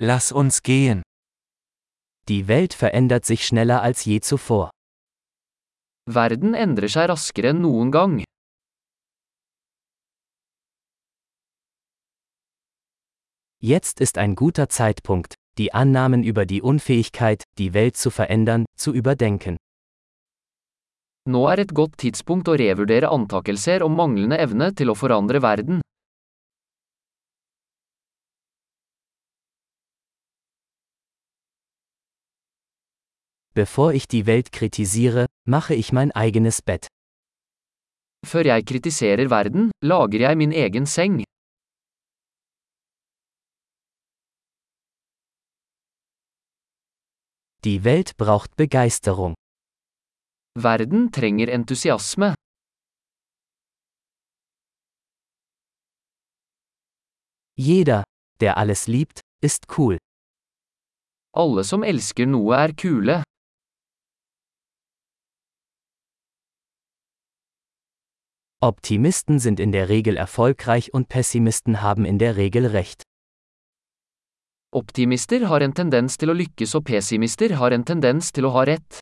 Lass uns gehen. Die Welt verändert sich schneller als je zuvor. Verden endrer seg raskere enn noen gang. Jetzt ist ein guter Zeitpunkt, die Annahmen über die Unfähigkeit, die Welt zu verändern, zu überdenken. Nå er et godt tidspunkt å revurdere antakelser om manglende evne til å forandre verden. Bevor ich die Welt kritisiere, mache ich mein eigenes Bett. Før jeg kritiserer verden, lager jeg min egen seng. Die Welt braucht Begeisterung. Verden trenger entusiasme. Jeder, der alles liebt, ist cool. Alle som elsker noe er kule. Optimisten sind in der Regel erfolgreich und Pessimisten haben in der Regel recht. Optimister har en tendens til å lykkes og pessimister har en tendens til å ha rett.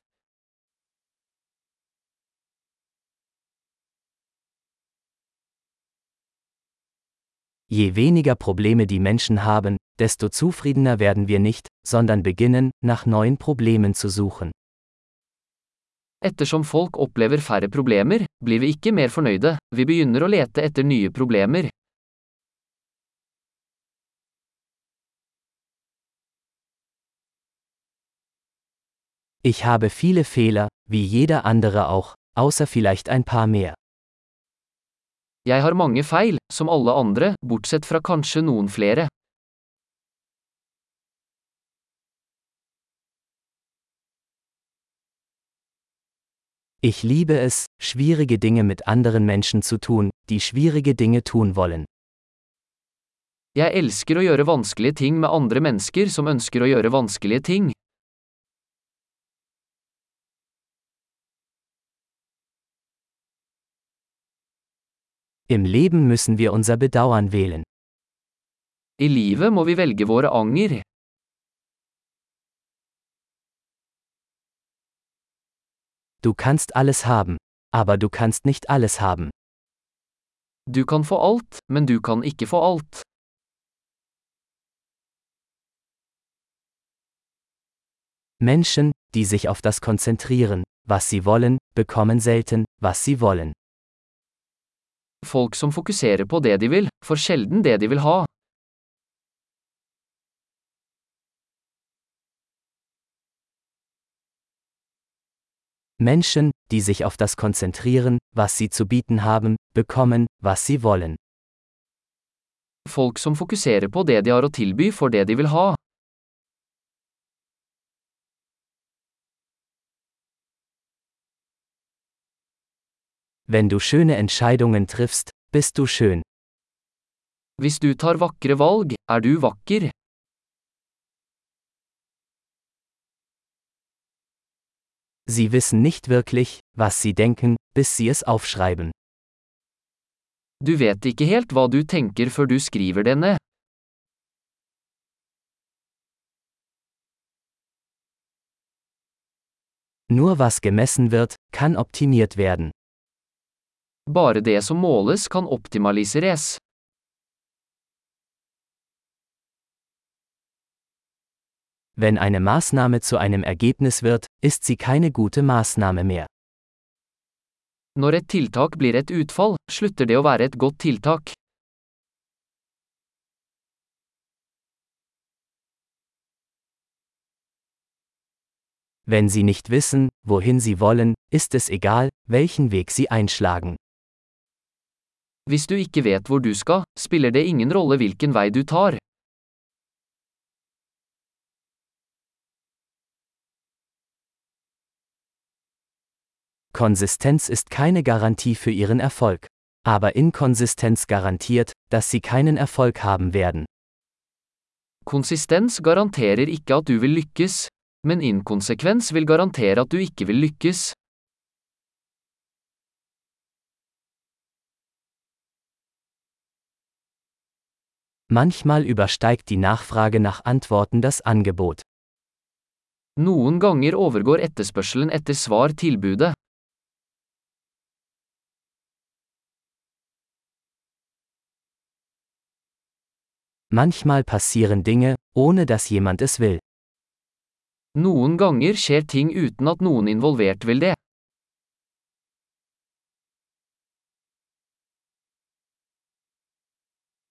Je weniger Probleme die Menschen haben, desto zufriedener werden wir nicht, sondern beginnen, nach neuen Problemen zu suchen. Ettersom folk opplever færre problemer, blir vi ikke mer fornøyde, vi begynner å lete etter nye problemer. Ich habe viele Fehler, wie jeder andere auch, außer vielleicht ein paar mehr. Jeg har mange feil, som alle andre, bortsett fra kanskje noen flere. Ich liebe es, schwierige Dinge mit anderen Menschen zu tun, die schwierige Dinge tun wollen. Jeg elsker å gjøre vanskelige ting med andre mennesker som ønsker å gjøre vanskelige ting. Im Leben müssen wir unser Bedauern wählen. I livet må vi velge våre anger. Du kannst alles haben, aber du kannst nicht alles haben. Du kan få alt, men du kan ikke få alt. Menschen, die sich auf das konzentrieren, was sie wollen, bekommen selten, was sie wollen. Folk som fokuserer på det de vil, får sjelden det de vil ha. Menschen, die sich auf das konzentrieren, was sie zu bieten haben, bekommen, was sie wollen. Folk som fokuserer på det de har å tilby får det de vil ha. Wenn du schöne Entscheidungen triffst, bist du schön. Hvis du tar vakre valg, er du vakker. Sie wissen nicht wirklich, was sie denken, bis sie es aufschreiben. Du vet ikke helt hva du tenker før du skriver det ned. Nur was gemessen wird, kann optimiert werden. Bare det som måles kan optimaliseres. Wenn eine Maßnahme zu einem Ergebnis wird, ist sie keine gute Maßnahme mehr. Når et tiltak blir et utfall, slutter det å være et godt tiltak. Wenn sie nicht wissen, wohin sie wollen, ist es egal, welchen Weg sie einschlagen. Hvis du ikke vet hvor du skal, spiller det ingen rolle hvilken vei du tar. Konsistenz ist keine Garantie für ihren Erfolg. Aber Inkonsistenz garantiert, dass sie keinen Erfolg haben werden. Konsistens garanterer ikke at du vil lykkes, men inkonsekvens vil garantere at du ikke vil lykkes. Manchmal übersteigt die Nachfrage nach Antworten das Angebot. Noen ganger overgår etterspørselen etter svar tilbudet. Manchmal passieren Dinge, ohne dass jemand es will. Noen ganger skjer ting uten at noen involvert vil det.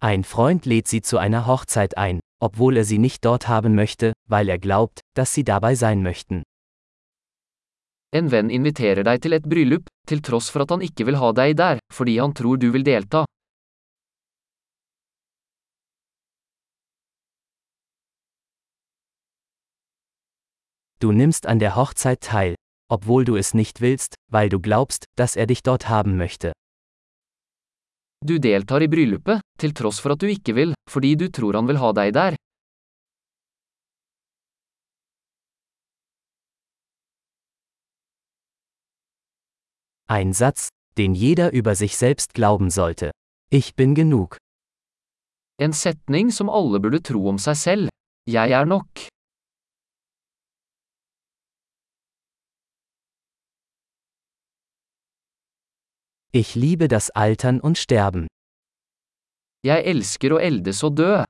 Ein Freund lädt sie zu einer Hochzeit ein, obwohl er sie nicht dort haben möchte, weil er glaubt, dass sie dabei sein möchten. En venn inviterer deg til et bryllup, til tross for at han ikke vil ha deg der, fordi han tror du vil delta. Du nimmst an der Hochzeit teil, obwohl du es nicht willst, weil du glaubst, dass er dich dort haben möchte. Du deltar i bryllupet, til tross for at du ikke vil, fordi du tror han vil ha deg der. Ein Satz, den jeder über sich selbst glauben sollte. Ich bin genug. En setning som alle burde tro om seg selv. Jeg er nok. Ich liebe das Altern und Sterben. Jeg elsker å eldes og dø.